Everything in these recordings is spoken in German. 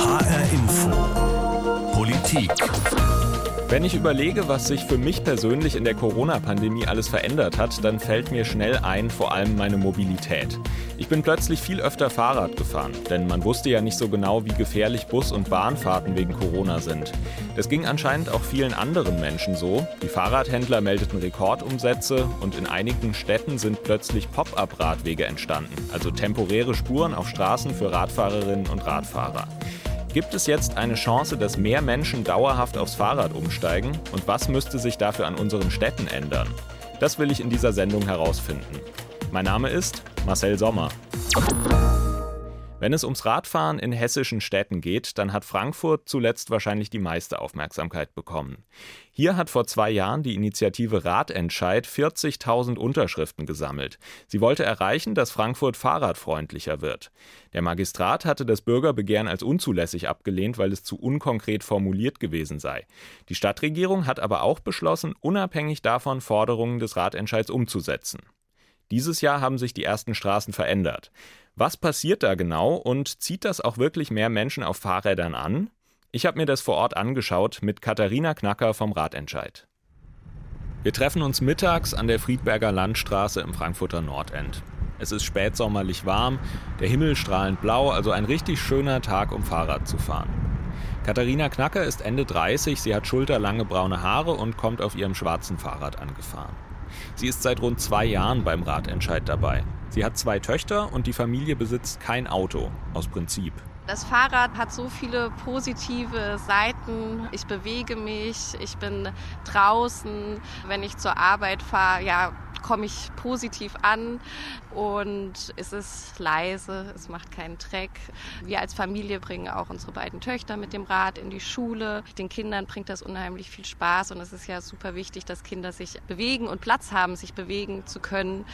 HR Info. Politik. Wenn ich überlege, was sich für mich persönlich in der Corona-Pandemie alles verändert hat, dann fällt mir schnell ein, vor allem meine Mobilität. Ich bin plötzlich viel öfter Fahrrad gefahren, denn man wusste ja nicht so genau, wie gefährlich Bus- und Bahnfahrten wegen Corona sind. Das ging anscheinend auch vielen anderen Menschen so. Die Fahrradhändler meldeten Rekordumsätze und in einigen Städten sind plötzlich Pop-up-Radwege entstanden, also temporäre Spuren auf Straßen für Radfahrerinnen und Radfahrer. Gibt es jetzt eine Chance, dass mehr Menschen dauerhaft aufs Fahrrad umsteigen? Und was müsste sich dafür an unseren Städten ändern? Das will ich in dieser Sendung herausfinden. Mein Name ist Marcel Sommer. Wenn es ums Radfahren in hessischen Städten geht, dann hat Frankfurt zuletzt wahrscheinlich die meiste Aufmerksamkeit bekommen. Hier hat vor zwei Jahren die Initiative Radentscheid 40.000 Unterschriften gesammelt. Sie wollte erreichen, dass Frankfurt fahrradfreundlicher wird. Der Magistrat hatte das Bürgerbegehren als unzulässig abgelehnt, weil es zu unkonkret formuliert gewesen sei. Die Stadtregierung hat aber auch beschlossen, unabhängig davon Forderungen des Radentscheids umzusetzen. Dieses Jahr haben sich die ersten Straßen verändert. Was passiert da genau und zieht das auch wirklich mehr Menschen auf Fahrrädern an? Ich habe mir das vor Ort angeschaut mit Katharina Knacker vom Radentscheid. Wir treffen uns mittags an der Friedberger Landstraße im Frankfurter Nordend. Es ist spätsommerlich warm, der Himmel strahlend blau, also ein richtig schöner Tag, um Fahrrad zu fahren. Katharina Knacker ist Ende 30, sie hat schulterlange braune Haare und kommt auf ihrem schwarzen Fahrrad angefahren. Sie ist seit rund zwei Jahren beim Radentscheid dabei. Sie hat zwei Töchter und die Familie besitzt kein Auto, aus Prinzip. Das Fahrrad hat so viele positive Seiten. Ich bewege mich, ich bin draußen. Wenn ich zur Arbeit fahre, ja, komme ich positiv an und es ist leise, es macht keinen Dreck. Wir als Familie bringen auch unsere beiden Töchter mit dem Rad in die Schule. Den Kindern bringt das unheimlich viel Spaß und es ist ja super wichtig, dass Kinder sich bewegen und Platz haben, sich bewegen zu können.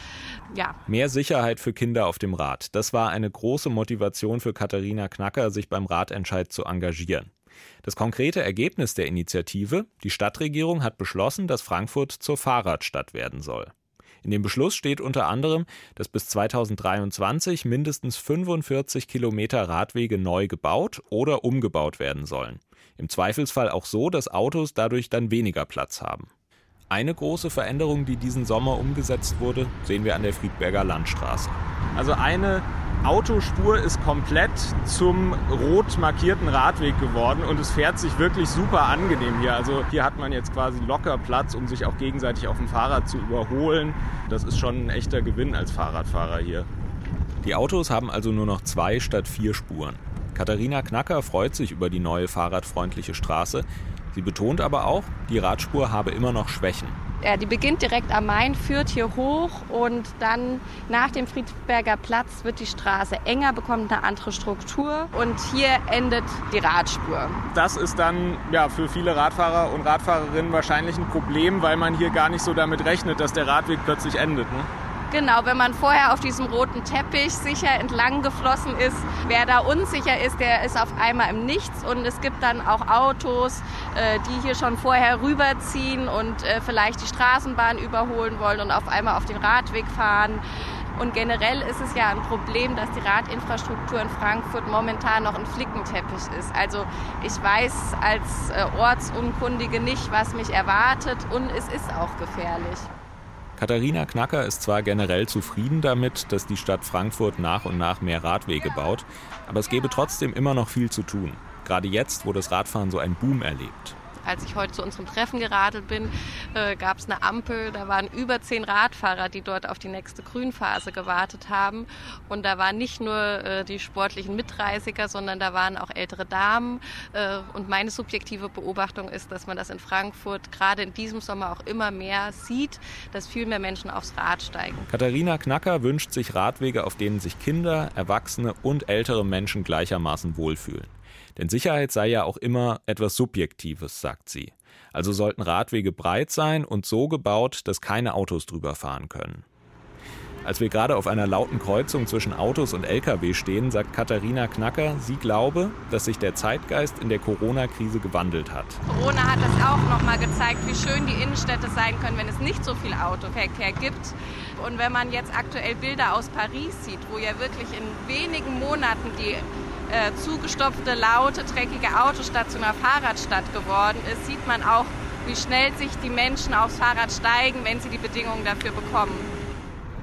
Ja. Mehr Sicherheit für Kinder auf dem Rad. Das war eine große Motivation für Katharina Knacker, sich beim Radentscheid zu engagieren. Das konkrete Ergebnis der Initiative, die Stadtregierung hat beschlossen, dass Frankfurt zur Fahrradstadt werden soll. In dem Beschluss steht unter anderem, dass bis 2023 mindestens 45 Kilometer Radwege neu gebaut oder umgebaut werden sollen. Im Zweifelsfall auch so, dass Autos dadurch dann weniger Platz haben. Eine große Veränderung, die diesen Sommer umgesetzt wurde, sehen wir an der Friedberger Landstraße. Also eine Autospur ist komplett zum rot markierten Radweg geworden und es fährt sich wirklich super angenehm hier. Also hier hat man jetzt quasi locker Platz, um sich auch gegenseitig auf dem Fahrrad zu überholen. Das ist schon ein echter Gewinn als Fahrradfahrer hier. Die Autos haben also nur noch zwei statt vier Spuren. Katharina Knacker freut sich über die neue fahrradfreundliche Straße. Sie betont aber auch, die Radspur habe immer noch Schwächen. Ja, die beginnt direkt am Main, führt hier hoch und dann nach dem Friedberger Platz wird die Straße enger, bekommt eine andere Struktur und hier endet die Radspur. Das ist dann ja, für viele Radfahrer und Radfahrerinnen wahrscheinlich ein Problem, weil man hier gar nicht so damit rechnet, dass der Radweg plötzlich endet. Ne? Genau, wenn man vorher auf diesem roten Teppich sicher entlang geflossen ist, wer da unsicher ist, der ist auf einmal im Nichts. Und es gibt dann auch Autos, äh, die hier schon vorher rüberziehen und äh, vielleicht die Straßenbahn überholen wollen und auf einmal auf den Radweg fahren. Und generell ist es ja ein Problem, dass die Radinfrastruktur in Frankfurt momentan noch ein Flickenteppich ist. Also ich weiß als äh, Ortsunkundige nicht, was mich erwartet und es ist auch gefährlich. Katharina Knacker ist zwar generell zufrieden damit, dass die Stadt Frankfurt nach und nach mehr Radwege baut, aber es gäbe trotzdem immer noch viel zu tun. Gerade jetzt, wo das Radfahren so einen Boom erlebt. Als ich heute zu unserem Treffen geradelt bin, äh, gab es eine Ampel. Da waren über zehn Radfahrer, die dort auf die nächste Grünphase gewartet haben. Und da waren nicht nur äh, die sportlichen Mitreißiger, sondern da waren auch ältere Damen. Äh, und meine subjektive Beobachtung ist, dass man das in Frankfurt gerade in diesem Sommer auch immer mehr sieht, dass viel mehr Menschen aufs Rad steigen. Katharina Knacker wünscht sich Radwege, auf denen sich Kinder, Erwachsene und ältere Menschen gleichermaßen wohlfühlen. Denn Sicherheit sei ja auch immer etwas Subjektives, sagt sie. Also sollten Radwege breit sein und so gebaut, dass keine Autos drüber fahren können. Als wir gerade auf einer lauten Kreuzung zwischen Autos und Lkw stehen, sagt Katharina Knacker, sie glaube, dass sich der Zeitgeist in der Corona-Krise gewandelt hat. Corona hat das auch nochmal gezeigt, wie schön die Innenstädte sein können, wenn es nicht so viel Autoverkehr gibt. Und wenn man jetzt aktuell Bilder aus Paris sieht, wo ja wirklich in wenigen Monaten die äh, zugestopfte, laute, dreckige Autostadt zu einer Fahrradstadt geworden ist, sieht man auch, wie schnell sich die Menschen aufs Fahrrad steigen, wenn sie die Bedingungen dafür bekommen.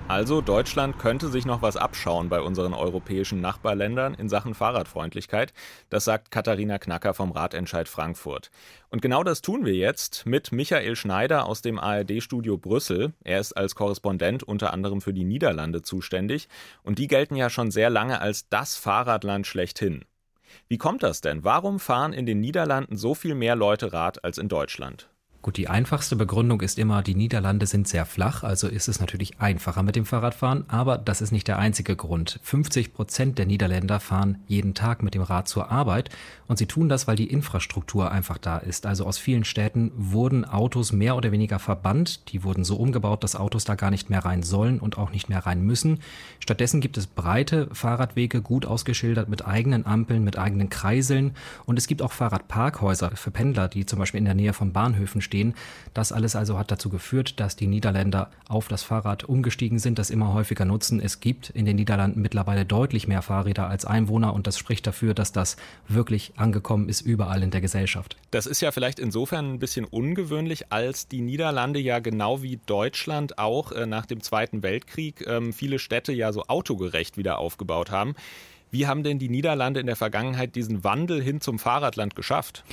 Also Deutschland könnte sich noch was abschauen bei unseren europäischen Nachbarländern in Sachen Fahrradfreundlichkeit. Das sagt Katharina Knacker vom Ratentscheid Frankfurt. Und genau das tun wir jetzt mit Michael Schneider aus dem ARD-Studio Brüssel. Er ist als Korrespondent unter anderem für die Niederlande zuständig. Und die gelten ja schon sehr lange als das Fahrradland schlechthin. Wie kommt das denn? Warum fahren in den Niederlanden so viel mehr Leute Rad als in Deutschland? Gut, die einfachste Begründung ist immer, die Niederlande sind sehr flach, also ist es natürlich einfacher mit dem Fahrradfahren, aber das ist nicht der einzige Grund. 50 Prozent der Niederländer fahren jeden Tag mit dem Rad zur Arbeit und sie tun das, weil die Infrastruktur einfach da ist. Also aus vielen Städten wurden Autos mehr oder weniger verbannt, die wurden so umgebaut, dass Autos da gar nicht mehr rein sollen und auch nicht mehr rein müssen. Stattdessen gibt es breite Fahrradwege, gut ausgeschildert mit eigenen Ampeln, mit eigenen Kreiseln und es gibt auch Fahrradparkhäuser für Pendler, die zum Beispiel in der Nähe von Bahnhöfen stehen stehen. Das alles also hat dazu geführt, dass die Niederländer auf das Fahrrad umgestiegen sind, das immer häufiger nutzen. Es gibt in den Niederlanden mittlerweile deutlich mehr Fahrräder als Einwohner und das spricht dafür, dass das wirklich angekommen ist überall in der Gesellschaft. Das ist ja vielleicht insofern ein bisschen ungewöhnlich, als die Niederlande ja genau wie Deutschland auch äh, nach dem Zweiten Weltkrieg ähm, viele Städte ja so autogerecht wieder aufgebaut haben. Wie haben denn die Niederlande in der Vergangenheit diesen Wandel hin zum Fahrradland geschafft?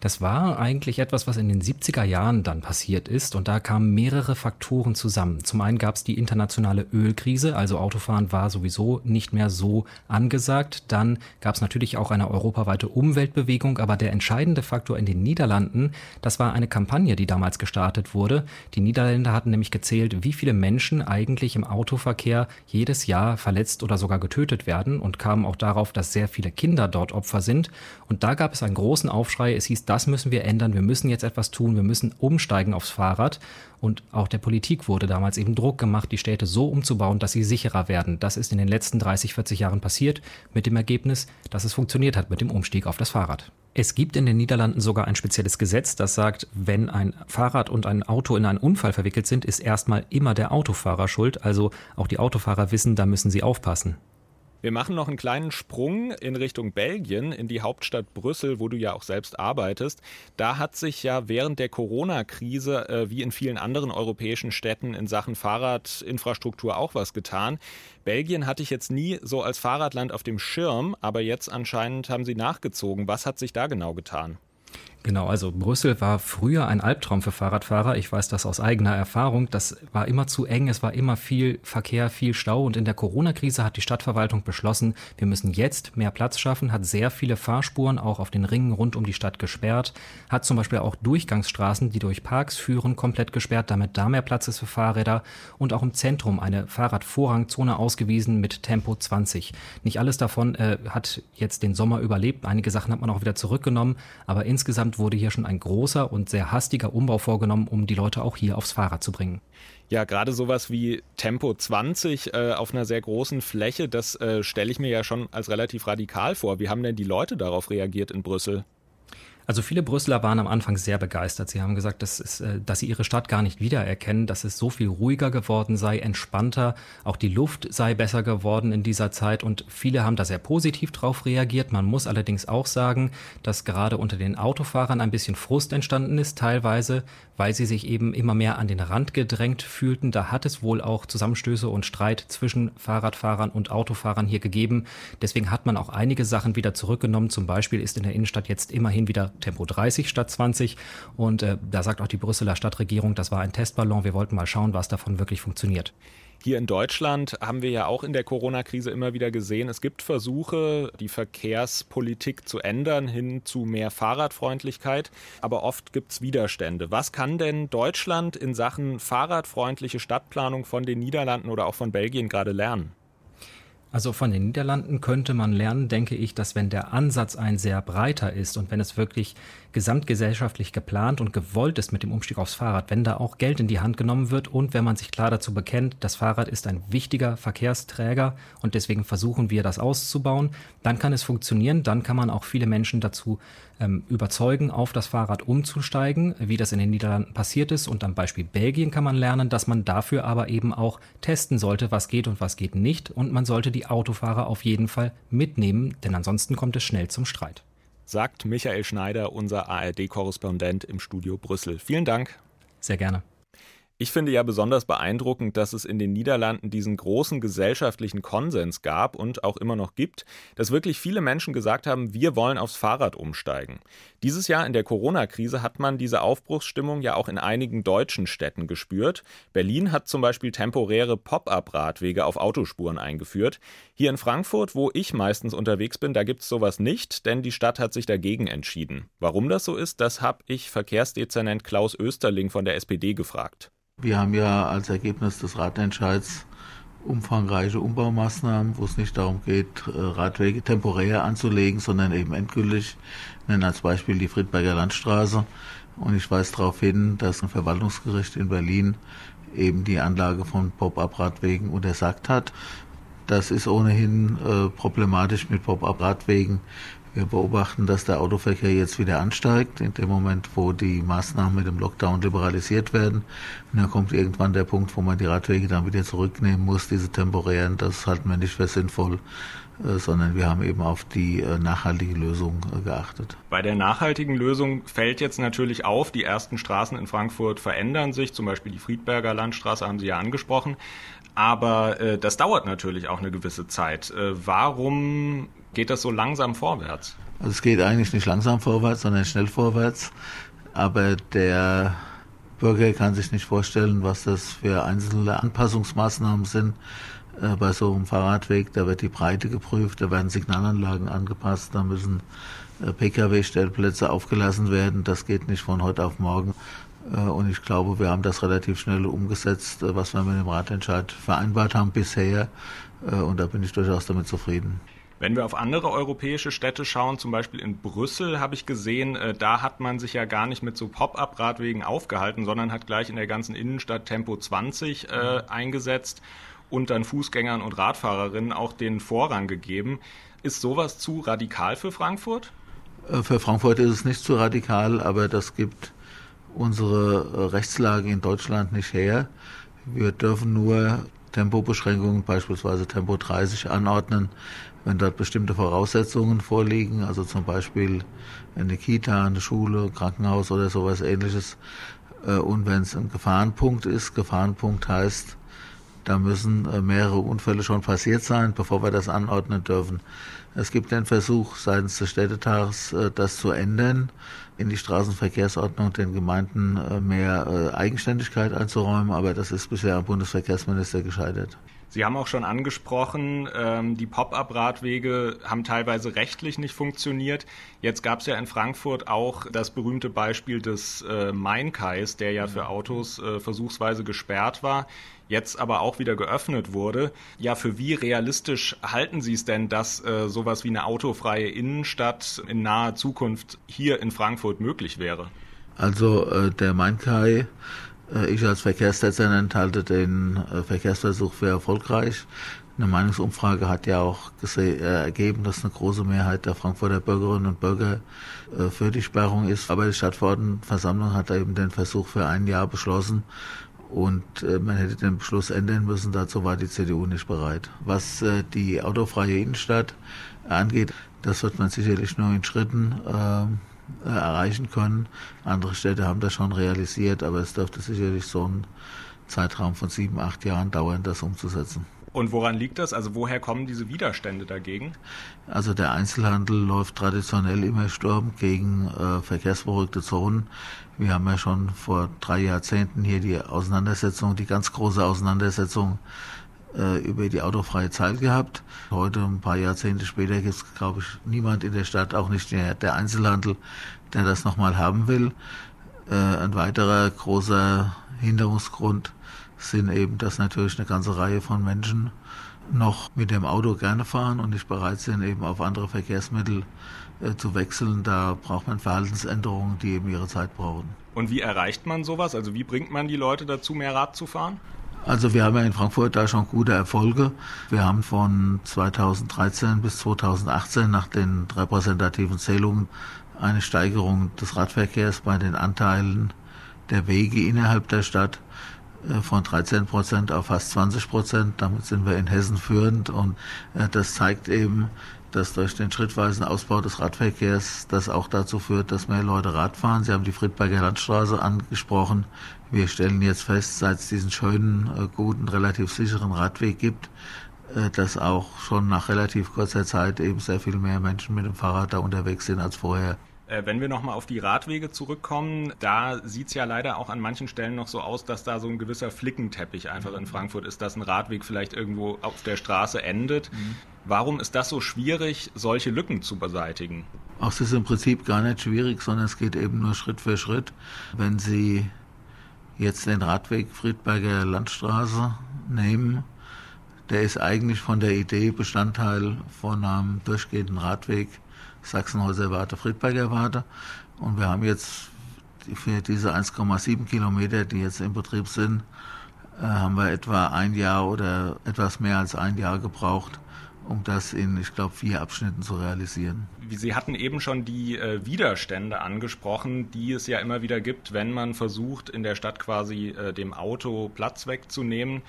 Das war eigentlich etwas, was in den 70er Jahren dann passiert ist und da kamen mehrere Faktoren zusammen. Zum einen gab es die internationale Ölkrise, also Autofahren war sowieso nicht mehr so angesagt. Dann gab es natürlich auch eine europaweite Umweltbewegung, aber der entscheidende Faktor in den Niederlanden, das war eine Kampagne, die damals gestartet wurde. Die Niederländer hatten nämlich gezählt, wie viele Menschen eigentlich im Autoverkehr jedes Jahr verletzt oder sogar getötet werden und kamen auch darauf, dass sehr viele Kinder dort Opfer sind. Und da gab es einen großen Aufschrei. Es hieß, das müssen wir ändern, wir müssen jetzt etwas tun, wir müssen umsteigen aufs Fahrrad. Und auch der Politik wurde damals eben Druck gemacht, die Städte so umzubauen, dass sie sicherer werden. Das ist in den letzten 30, 40 Jahren passiert, mit dem Ergebnis, dass es funktioniert hat mit dem Umstieg auf das Fahrrad. Es gibt in den Niederlanden sogar ein spezielles Gesetz, das sagt, wenn ein Fahrrad und ein Auto in einen Unfall verwickelt sind, ist erstmal immer der Autofahrer schuld. Also auch die Autofahrer wissen, da müssen sie aufpassen. Wir machen noch einen kleinen Sprung in Richtung Belgien, in die Hauptstadt Brüssel, wo du ja auch selbst arbeitest. Da hat sich ja während der Corona-Krise, äh, wie in vielen anderen europäischen Städten, in Sachen Fahrradinfrastruktur auch was getan. Belgien hatte ich jetzt nie so als Fahrradland auf dem Schirm, aber jetzt anscheinend haben sie nachgezogen. Was hat sich da genau getan? Genau, also Brüssel war früher ein Albtraum für Fahrradfahrer. Ich weiß das aus eigener Erfahrung. Das war immer zu eng, es war immer viel Verkehr, viel Stau. Und in der Corona-Krise hat die Stadtverwaltung beschlossen, wir müssen jetzt mehr Platz schaffen, hat sehr viele Fahrspuren auch auf den Ringen rund um die Stadt gesperrt, hat zum Beispiel auch Durchgangsstraßen, die durch Parks führen, komplett gesperrt, damit da mehr Platz ist für Fahrräder und auch im Zentrum eine Fahrradvorrangzone ausgewiesen mit Tempo 20. Nicht alles davon äh, hat jetzt den Sommer überlebt. Einige Sachen hat man auch wieder zurückgenommen, aber insgesamt Insgesamt wurde hier schon ein großer und sehr hastiger Umbau vorgenommen, um die Leute auch hier aufs Fahrrad zu bringen. Ja, gerade sowas wie Tempo 20 äh, auf einer sehr großen Fläche, das äh, stelle ich mir ja schon als relativ radikal vor. Wie haben denn die Leute darauf reagiert in Brüssel? Also viele Brüsseler waren am Anfang sehr begeistert. Sie haben gesagt, dass, es, äh, dass sie ihre Stadt gar nicht wiedererkennen, dass es so viel ruhiger geworden sei, entspannter, auch die Luft sei besser geworden in dieser Zeit und viele haben da sehr positiv drauf reagiert. Man muss allerdings auch sagen, dass gerade unter den Autofahrern ein bisschen Frust entstanden ist, teilweise, weil sie sich eben immer mehr an den Rand gedrängt fühlten. Da hat es wohl auch Zusammenstöße und Streit zwischen Fahrradfahrern und Autofahrern hier gegeben. Deswegen hat man auch einige Sachen wieder zurückgenommen. Zum Beispiel ist in der Innenstadt jetzt immerhin wieder Tempo 30 statt 20. Und äh, da sagt auch die Brüsseler Stadtregierung, das war ein Testballon. Wir wollten mal schauen, was davon wirklich funktioniert. Hier in Deutschland haben wir ja auch in der Corona-Krise immer wieder gesehen, es gibt Versuche, die Verkehrspolitik zu ändern hin zu mehr Fahrradfreundlichkeit, aber oft gibt es Widerstände. Was kann denn Deutschland in Sachen fahrradfreundliche Stadtplanung von den Niederlanden oder auch von Belgien gerade lernen? Also von den Niederlanden könnte man lernen, denke ich, dass wenn der Ansatz ein sehr breiter ist und wenn es wirklich gesamtgesellschaftlich geplant und gewollt ist mit dem Umstieg aufs Fahrrad, wenn da auch Geld in die Hand genommen wird und wenn man sich klar dazu bekennt, das Fahrrad ist ein wichtiger Verkehrsträger und deswegen versuchen wir das auszubauen, dann kann es funktionieren, dann kann man auch viele Menschen dazu ähm, überzeugen, auf das Fahrrad umzusteigen, wie das in den Niederlanden passiert ist. Und am Beispiel Belgien kann man lernen, dass man dafür aber eben auch testen sollte, was geht und was geht nicht. Und man sollte die die Autofahrer auf jeden Fall mitnehmen, denn ansonsten kommt es schnell zum Streit. Sagt Michael Schneider, unser ARD-Korrespondent im Studio Brüssel. Vielen Dank. Sehr gerne. Ich finde ja besonders beeindruckend, dass es in den Niederlanden diesen großen gesellschaftlichen Konsens gab und auch immer noch gibt, dass wirklich viele Menschen gesagt haben, wir wollen aufs Fahrrad umsteigen. Dieses Jahr in der Corona-Krise hat man diese Aufbruchsstimmung ja auch in einigen deutschen Städten gespürt. Berlin hat zum Beispiel temporäre Pop-up-Radwege auf Autospuren eingeführt. Hier in Frankfurt, wo ich meistens unterwegs bin, da gibt es sowas nicht, denn die Stadt hat sich dagegen entschieden. Warum das so ist, das habe ich Verkehrsdezernent Klaus Österling von der SPD gefragt. Wir haben ja als Ergebnis des Ratentscheids umfangreiche Umbaumaßnahmen, wo es nicht darum geht, äh, Radwege temporär anzulegen, sondern eben endgültig. Ich nenne als Beispiel die Friedberger Landstraße. Und ich weise darauf hin, dass ein Verwaltungsgericht in Berlin eben die Anlage von Pop-up-Radwegen untersagt hat. Das ist ohnehin äh, problematisch mit Pop-up-Radwegen wir beobachten, dass der Autoverkehr jetzt wieder ansteigt, in dem Moment, wo die Maßnahmen mit dem Lockdown liberalisiert werden. Und dann kommt irgendwann der Punkt, wo man die Radwege dann wieder zurücknehmen muss, diese temporären. Das halten wir nicht für sinnvoll, sondern wir haben eben auf die äh, nachhaltige Lösung äh, geachtet. Bei der nachhaltigen Lösung fällt jetzt natürlich auf, die ersten Straßen in Frankfurt verändern sich, zum Beispiel die Friedberger Landstraße haben Sie ja angesprochen. Aber äh, das dauert natürlich auch eine gewisse Zeit. Äh, warum geht das so langsam vorwärts? Also es geht eigentlich nicht langsam vorwärts, sondern schnell vorwärts. Aber der Bürger kann sich nicht vorstellen, was das für einzelne Anpassungsmaßnahmen sind. Äh, bei so einem Fahrradweg, da wird die Breite geprüft, da werden Signalanlagen angepasst, da müssen äh, Pkw-Stellplätze aufgelassen werden. Das geht nicht von heute auf morgen. Äh, und ich glaube, wir haben das relativ schnell umgesetzt, was wir mit dem Ratentscheid vereinbart haben bisher. Und da bin ich durchaus damit zufrieden. Wenn wir auf andere europäische Städte schauen, zum Beispiel in Brüssel, habe ich gesehen, da hat man sich ja gar nicht mit so Pop-up-Radwegen aufgehalten, sondern hat gleich in der ganzen Innenstadt Tempo 20 äh, eingesetzt und dann Fußgängern und Radfahrerinnen auch den Vorrang gegeben. Ist sowas zu radikal für Frankfurt? Für Frankfurt ist es nicht zu radikal, aber das gibt unsere äh, Rechtslage in Deutschland nicht her. Wir dürfen nur Tempobeschränkungen, beispielsweise Tempo 30, anordnen, wenn dort bestimmte Voraussetzungen vorliegen, also zum Beispiel eine Kita, eine Schule, Krankenhaus oder sowas ähnliches. Äh, und wenn es ein Gefahrenpunkt ist, Gefahrenpunkt heißt, da müssen äh, mehrere Unfälle schon passiert sein, bevor wir das anordnen dürfen. Es gibt den Versuch seitens des Städtetags, das zu ändern in die Straßenverkehrsordnung den Gemeinden äh, mehr äh, Eigenständigkeit einzuräumen, aber das ist bisher am Bundesverkehrsminister gescheitert. Sie haben auch schon angesprochen, ähm, die Pop-up-Radwege haben teilweise rechtlich nicht funktioniert. Jetzt gab es ja in Frankfurt auch das berühmte Beispiel des äh, Mainkais, der ja für Autos äh, versuchsweise gesperrt war, jetzt aber auch wieder geöffnet wurde. Ja, für wie realistisch halten Sie es denn, dass äh, sowas wie eine autofreie Innenstadt in naher Zukunft hier in Frankfurt möglich wäre? Also äh, der Mainkai ich als Verkehrsdezernent halte den äh, Verkehrsversuch für erfolgreich. Eine Meinungsumfrage hat ja auch äh, ergeben, dass eine große Mehrheit der Frankfurter Bürgerinnen und Bürger für die Sperrung ist. Aber die Stadtverordnetenversammlung hat eben den Versuch für ein Jahr beschlossen und man hätte den Beschluss ändern müssen. Dazu war die CDU nicht bereit. Was die autofreie Innenstadt angeht, das wird man sicherlich nur in Schritten ähm, äh, erreichen können. Andere Städte haben das schon realisiert, aber es dürfte sicherlich so ein Zeitraum von sieben, acht Jahren dauern, das umzusetzen. Und woran liegt das? Also woher kommen diese Widerstände dagegen? Also der Einzelhandel läuft traditionell immer Sturm gegen äh, verkehrsberuhigte Zonen. Wir haben ja schon vor drei Jahrzehnten hier die Auseinandersetzung, die ganz große Auseinandersetzung äh, über die autofreie Zeit gehabt. Heute, ein paar Jahrzehnte später, gibt es, glaube ich, niemand in der Stadt, auch nicht der, der Einzelhandel, der das nochmal haben will. Äh, ein weiterer großer Hinderungsgrund sind eben, dass natürlich eine ganze Reihe von Menschen noch mit dem Auto gerne fahren und nicht bereit sind, eben auf andere Verkehrsmittel äh, zu wechseln. Da braucht man Verhaltensänderungen, die eben ihre Zeit brauchen. Und wie erreicht man sowas? Also wie bringt man die Leute dazu, mehr Rad zu fahren? Also wir haben ja in Frankfurt da schon gute Erfolge. Wir haben von 2013 bis 2018 nach den repräsentativen Zählungen eine Steigerung des Radverkehrs bei den Anteilen der Wege innerhalb der Stadt äh, von 13 Prozent auf fast 20 Prozent. Damit sind wir in Hessen führend und äh, das zeigt eben, dass durch den schrittweisen Ausbau des Radverkehrs das auch dazu führt, dass mehr Leute Rad fahren. Sie haben die Friedberger Landstraße angesprochen. Wir stellen jetzt fest, seit es diesen schönen, äh, guten, relativ sicheren Radweg gibt, dass auch schon nach relativ kurzer Zeit eben sehr viel mehr Menschen mit dem Fahrrad da unterwegs sind als vorher. Äh, wenn wir nochmal auf die Radwege zurückkommen, da sieht es ja leider auch an manchen Stellen noch so aus, dass da so ein gewisser Flickenteppich einfach in Frankfurt ist, dass ein Radweg vielleicht irgendwo auf der Straße endet. Mhm. Warum ist das so schwierig, solche Lücken zu beseitigen? Auch es ist im Prinzip gar nicht schwierig, sondern es geht eben nur Schritt für Schritt. Wenn Sie jetzt den Radweg Friedberger Landstraße nehmen, der ist eigentlich von der Idee Bestandteil von einem durchgehenden Radweg Sachsenhäuser Warte, Friedberger Warte. Und wir haben jetzt für diese 1,7 Kilometer, die jetzt in Betrieb sind, äh, haben wir etwa ein Jahr oder etwas mehr als ein Jahr gebraucht, um das in, ich glaube, vier Abschnitten zu realisieren. Sie hatten eben schon die äh, Widerstände angesprochen, die es ja immer wieder gibt, wenn man versucht, in der Stadt quasi äh, dem Auto Platz wegzunehmen.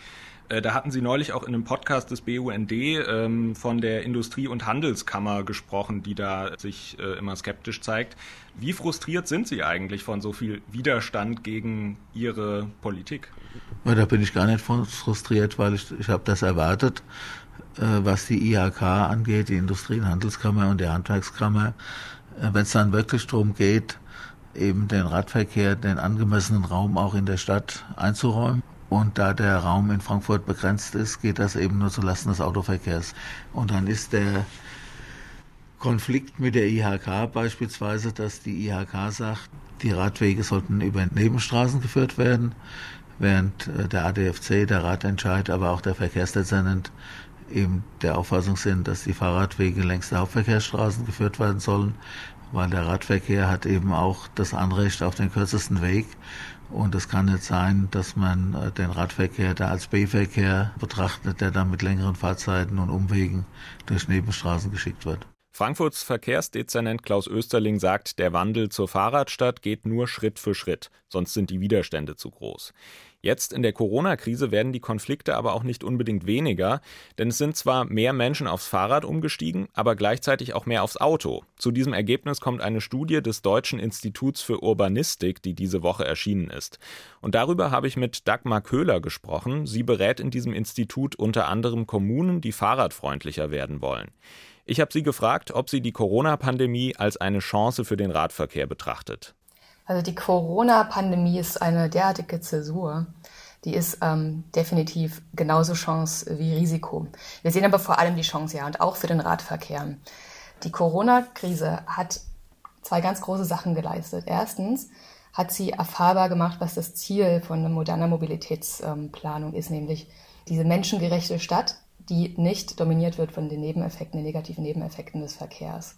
Äh, da hatten Sie neulich auch in einem Podcast des BUND ähm, von der Industrie- und Handelskammer gesprochen, die da sich äh, immer skeptisch zeigt. Wie frustriert sind Sie eigentlich von so viel Widerstand gegen Ihre Politik? Ja, da bin ich gar nicht frustriert, weil ich, ich habe das erwartet, was die IHK angeht, die Industrie- und Handelskammer und die Handwerkskammer. Äh, Wenn es dann wirklich darum geht, eben den Radverkehr, den angemessenen Raum auch in der Stadt einzuräumen und da der Raum in Frankfurt begrenzt ist, geht das eben nur zulasten des Autoverkehrs. Und dann ist der Konflikt mit der IHK beispielsweise, dass die IHK sagt, die Radwege sollten über Nebenstraßen geführt werden, während äh, der ADFC, der Ratentscheid, aber auch der Verkehrsdezernent eben der Auffassung sind, dass die Fahrradwege längs der Hauptverkehrsstraßen geführt werden sollen, weil der Radverkehr hat eben auch das Anrecht auf den kürzesten Weg und es kann nicht sein, dass man äh, den Radverkehr da als B-Verkehr betrachtet, der dann mit längeren Fahrzeiten und Umwegen durch Nebenstraßen geschickt wird. Frankfurts Verkehrsdezernent Klaus Österling sagt, der Wandel zur Fahrradstadt geht nur Schritt für Schritt, sonst sind die Widerstände zu groß. Jetzt in der Corona-Krise werden die Konflikte aber auch nicht unbedingt weniger, denn es sind zwar mehr Menschen aufs Fahrrad umgestiegen, aber gleichzeitig auch mehr aufs Auto. Zu diesem Ergebnis kommt eine Studie des Deutschen Instituts für Urbanistik, die diese Woche erschienen ist. Und darüber habe ich mit Dagmar Köhler gesprochen. Sie berät in diesem Institut unter anderem Kommunen, die fahrradfreundlicher werden wollen. Ich habe sie gefragt, ob sie die Corona-Pandemie als eine Chance für den Radverkehr betrachtet. Also die Corona-Pandemie ist eine derartige Zäsur. Die ist ähm, definitiv genauso Chance wie Risiko. Wir sehen aber vor allem die Chance, ja, und auch für den Radverkehr. Die Corona-Krise hat zwei ganz große Sachen geleistet. Erstens hat sie erfahrbar gemacht, was das Ziel von moderner Mobilitätsplanung ist, nämlich diese menschengerechte Stadt, die nicht dominiert wird von den Nebeneffekten, den negativen Nebeneffekten des Verkehrs.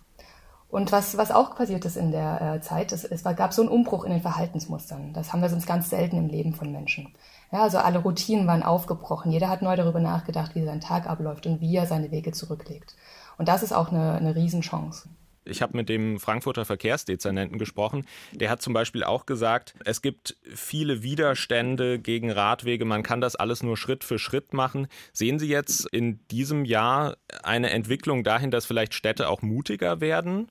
Und was, was auch passiert ist in der äh, Zeit, es, es gab so einen Umbruch in den Verhaltensmustern. Das haben wir sonst ganz selten im Leben von Menschen. Ja, also alle Routinen waren aufgebrochen. Jeder hat neu darüber nachgedacht, wie sein Tag abläuft und wie er seine Wege zurücklegt. Und das ist auch eine, eine Riesenchance. Ich habe mit dem Frankfurter Verkehrsdezernenten gesprochen. Der hat zum Beispiel auch gesagt, es gibt viele Widerstände gegen Radwege. Man kann das alles nur Schritt für Schritt machen. Sehen Sie jetzt in diesem Jahr eine Entwicklung dahin, dass vielleicht Städte auch mutiger werden?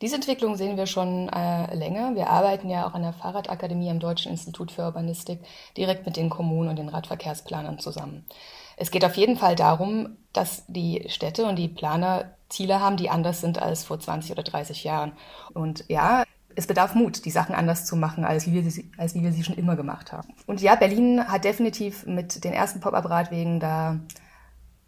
Diese Entwicklung sehen wir schon äh, länger. Wir arbeiten ja auch an der Fahrradakademie am Deutschen Institut für Urbanistik direkt mit den Kommunen und den Radverkehrsplanern zusammen. Es geht auf jeden Fall darum, dass die Städte und die Planer Ziele haben, die anders sind als vor 20 oder 30 Jahren. Und ja, es bedarf Mut, die Sachen anders zu machen, als wie, wir sie, als wie wir sie schon immer gemacht haben. Und ja, Berlin hat definitiv mit den ersten Pop-up-Radwegen da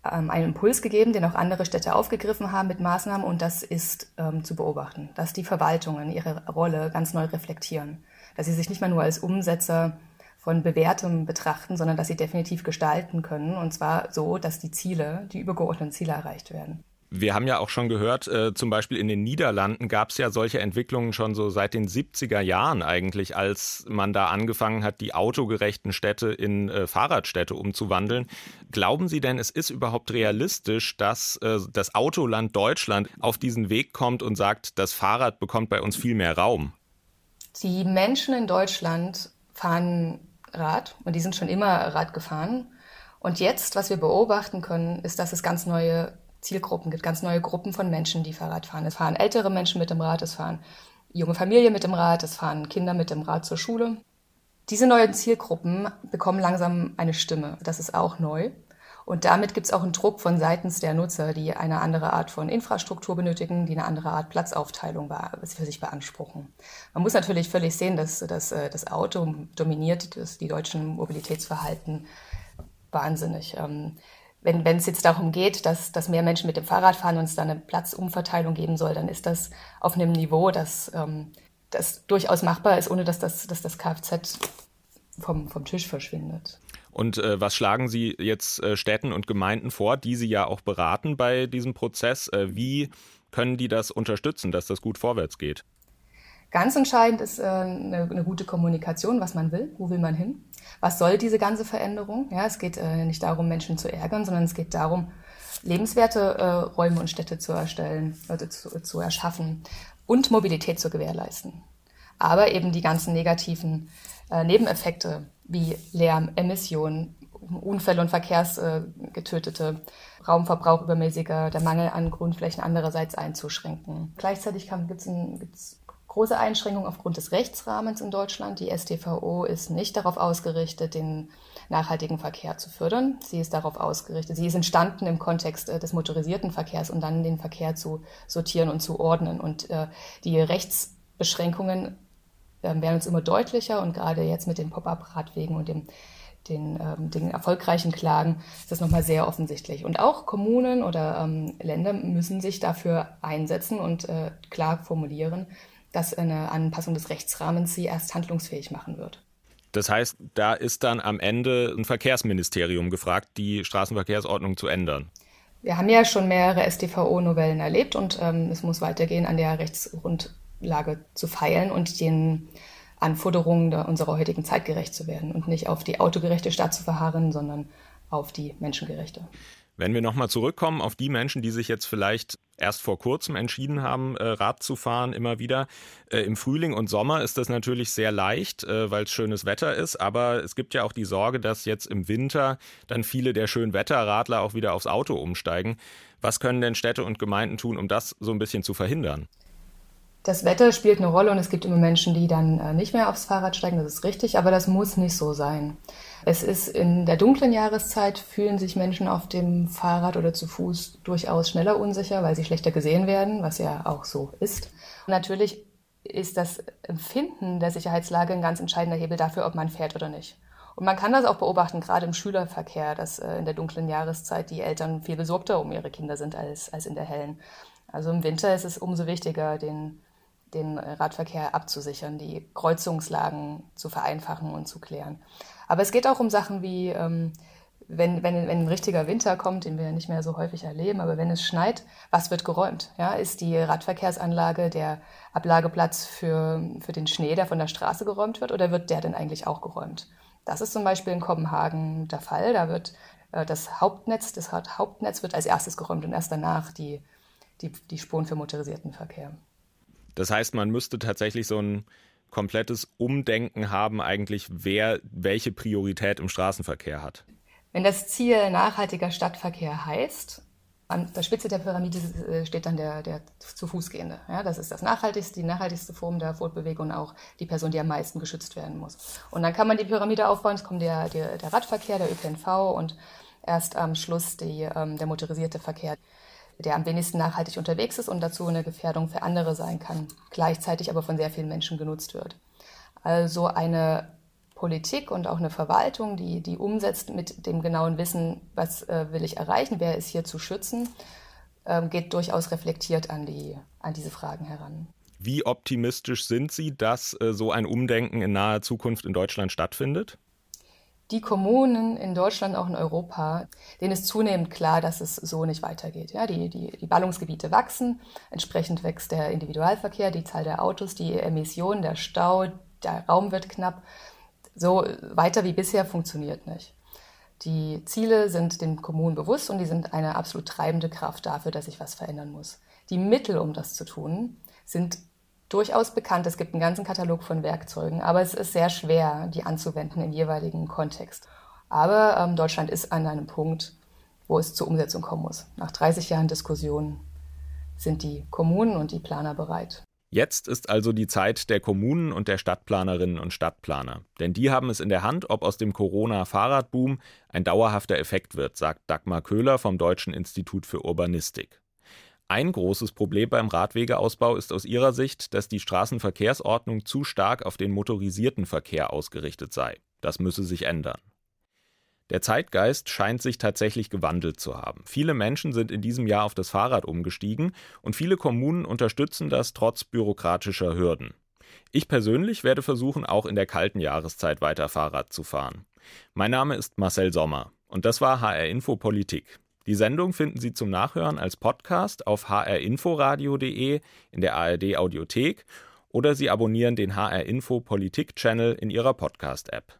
ähm, einen Impuls gegeben, den auch andere Städte aufgegriffen haben mit Maßnahmen. Und das ist ähm, zu beobachten, dass die Verwaltungen ihre Rolle ganz neu reflektieren, dass sie sich nicht mehr nur als Umsetzer von Bewährtem betrachten, sondern dass sie definitiv gestalten können. Und zwar so, dass die Ziele, die übergeordneten Ziele erreicht werden. Wir haben ja auch schon gehört, äh, zum Beispiel in den Niederlanden gab es ja solche Entwicklungen schon so seit den 70er Jahren eigentlich, als man da angefangen hat, die autogerechten Städte in äh, Fahrradstädte umzuwandeln. Glauben Sie denn, es ist überhaupt realistisch, dass äh, das Autoland Deutschland auf diesen Weg kommt und sagt, das Fahrrad bekommt bei uns viel mehr Raum? Die Menschen in Deutschland fahren Rad und die sind schon immer Rad gefahren. Und jetzt, was wir beobachten können, ist, dass es ganz neue Zielgruppen gibt, ganz neue Gruppen von Menschen, die Fahrrad fahren. Es fahren ältere Menschen mit dem Rad, es fahren junge Familien mit dem Rad, es fahren Kinder mit dem Rad zur Schule. Diese neuen Zielgruppen bekommen langsam eine Stimme. Das ist auch neu. Und damit gibt es auch einen Druck von seitens der Nutzer, die eine andere Art von Infrastruktur benötigen, die eine andere Art Platzaufteilung für sich beanspruchen. Man muss natürlich völlig sehen, dass, dass äh, das Auto dominiert das, die deutschen Mobilitätsverhalten wahnsinnig. Wenn, wenn es jetzt darum geht, dass, dass mehr Menschen mit dem Fahrrad fahren und es da eine Platzumverteilung geben soll, dann ist das auf einem Niveau, das, ähm, das durchaus machbar ist, ohne dass das, dass das Kfz vom, vom Tisch verschwindet. Und äh, was schlagen Sie jetzt äh, Städten und Gemeinden vor, die Sie ja auch beraten bei diesem Prozess? Äh, wie können die das unterstützen, dass das gut vorwärts geht? Ganz entscheidend ist äh, eine, eine, gute Kommunikation, was man will, wo will man hin, was soll diese ganze Veränderung. Ja, es geht äh, nicht darum, Menschen zu ärgern, sondern es geht darum, lebenswerte äh, Räume und Städte zu erstellen, also zu, zu erschaffen und Mobilität zu gewährleisten. Aber eben die ganzen negativen äh, Nebeneffekte wie Lärm, Emissionen, Unfälle und Verkehrsgetötete, Raumverbrauch übermäßiger, der Mangel an Grundflächen andererseits einzuschränken. Gleichzeitig gibt es große Einschränkungen aufgrund des Rechtsrahmens in Deutschland. Die STVO ist nicht darauf ausgerichtet, den nachhaltigen Verkehr zu fördern. Sie ist darauf ausgerichtet, sie ist entstanden im Kontext äh, des motorisierten Verkehrs und dann den Verkehr zu sortieren und zu ordnen. Und äh, die Rechtsbeschränkungen äh, werden uns immer deutlicher und gerade jetzt mit den Pop-up-Radwegen und dem den, ähm, den erfolgreichen Klagen ist das nochmal sehr offensichtlich. Und auch Kommunen oder ähm, Länder müssen sich dafür einsetzen und äh, klar formulieren, dass eine Anpassung des Rechtsrahmens sie erst handlungsfähig machen wird. Das heißt, da ist dann am Ende ein Verkehrsministerium gefragt, die Straßenverkehrsordnung zu ändern. Wir haben ja schon mehrere StVO-Novellen erlebt und ähm, es muss weitergehen, an der Rechtsgrundlage zu feilen und den Anforderungen unserer heutigen Zeit gerecht zu werden und nicht auf die autogerechte Stadt zu verharren, sondern auf die menschengerechte. Wenn wir nochmal zurückkommen auf die Menschen, die sich jetzt vielleicht erst vor kurzem entschieden haben, äh, Rad zu fahren, immer wieder. Äh, Im Frühling und Sommer ist das natürlich sehr leicht, äh, weil es schönes Wetter ist. Aber es gibt ja auch die Sorge, dass jetzt im Winter dann viele der Schönwetterradler auch wieder aufs Auto umsteigen. Was können denn Städte und Gemeinden tun, um das so ein bisschen zu verhindern? Das Wetter spielt eine Rolle und es gibt immer Menschen, die dann nicht mehr aufs Fahrrad steigen, das ist richtig, aber das muss nicht so sein. Es ist in der dunklen Jahreszeit fühlen sich Menschen auf dem Fahrrad oder zu Fuß durchaus schneller unsicher, weil sie schlechter gesehen werden, was ja auch so ist. Natürlich ist das Empfinden der Sicherheitslage ein ganz entscheidender Hebel dafür, ob man fährt oder nicht. Und man kann das auch beobachten, gerade im Schülerverkehr, dass äh, in der dunklen Jahreszeit die Eltern viel besorgter um ihre Kinder sind als, als in der hellen. Also im Winter ist es umso wichtiger, den, den Radverkehr abzusichern, die Kreuzungslagen zu vereinfachen und zu klären. Aber es geht auch um Sachen wie, ähm, wenn, wenn, wenn ein richtiger Winter kommt, den wir ja nicht mehr so häufig erleben, aber wenn es schneit, was wird geräumt? Ja, ist die Radverkehrsanlage der Ablageplatz für, für den Schnee, der von der Straße geräumt wird, oder wird der denn eigentlich auch geräumt? Das ist zum Beispiel in Kopenhagen der Fall. Da wird äh, das Hauptnetz, das Hauptnetz wird als erstes geräumt und erst danach die, die, die Spuren für motorisierten Verkehr. Das heißt, man müsste tatsächlich so ein komplettes Umdenken haben, eigentlich, wer welche Priorität im Straßenverkehr hat. Wenn das Ziel nachhaltiger Stadtverkehr heißt, an der Spitze der Pyramide äh, steht dann der, der zu Fuß gehende. Ja, das ist das nachhaltigste, die nachhaltigste Form der Fortbewegung und auch die Person, die am meisten geschützt werden muss. Und dann kann man die Pyramide aufbauen, es kommt der, der, der Radverkehr, der ÖPNV und erst am Schluss die, ähm, der motorisierte Verkehr der am wenigsten nachhaltig unterwegs ist und dazu eine Gefährdung für andere sein kann, gleichzeitig aber von sehr vielen Menschen genutzt wird. Also eine Politik und auch eine Verwaltung, die, die umsetzt mit dem genauen Wissen, was äh, will ich erreichen, wer ist hier zu schützen, äh, geht durchaus reflektiert an, die, an diese Fragen heran. Wie optimistisch sind Sie, dass äh, so ein Umdenken in naher Zukunft in Deutschland stattfindet? Die Kommunen in Deutschland, auch in Europa, denen ist zunehmend klar, dass es so nicht weitergeht. Ja, die, die, die Ballungsgebiete wachsen, entsprechend wächst der Individualverkehr, die Zahl der Autos, die Emissionen, der Stau, der Raum wird knapp. So weiter wie bisher funktioniert nicht. Die Ziele sind den Kommunen bewusst und die sind eine absolut treibende Kraft dafür, dass sich was verändern muss. Die Mittel, um das zu tun, sind durchaus bekannt. Es gibt einen ganzen Katalog von Werkzeugen, aber es ist sehr schwer, die anzuwenden im jeweiligen Kontext. Aber ähm, Deutschland ist an einem Punkt, wo es zur Umsetzung kommen muss. Nach 30 Jahren Diskussion sind die Kommunen und die Planer bereit. Jetzt ist also die Zeit der Kommunen und der Stadtplanerinnen und Stadtplaner. Denn die haben es in der Hand, ob aus dem Corona-Fahrradboom ein dauerhafter Effekt wird, sagt Dagmar Köhler vom Deutschen Institut für Urbanistik. Ein großes Problem beim Radwegeausbau ist aus ihrer Sicht, dass die Straßenverkehrsordnung zu stark auf den motorisierten Verkehr ausgerichtet sei. Das müsse sich ändern. Der Zeitgeist scheint sich tatsächlich gewandelt zu haben. Viele Menschen sind in diesem Jahr auf das Fahrrad umgestiegen und viele Kommunen unterstützen das trotz bürokratischer Hürden. Ich persönlich werde versuchen, auch in der kalten Jahreszeit weiter Fahrrad zu fahren. Mein Name ist Marcel Sommer und das war HR Info Politik. Die Sendung finden Sie zum Nachhören als Podcast auf hrinforadio.de, in der ARD Audiothek oder Sie abonnieren den HR Info Politik Channel in Ihrer Podcast-App.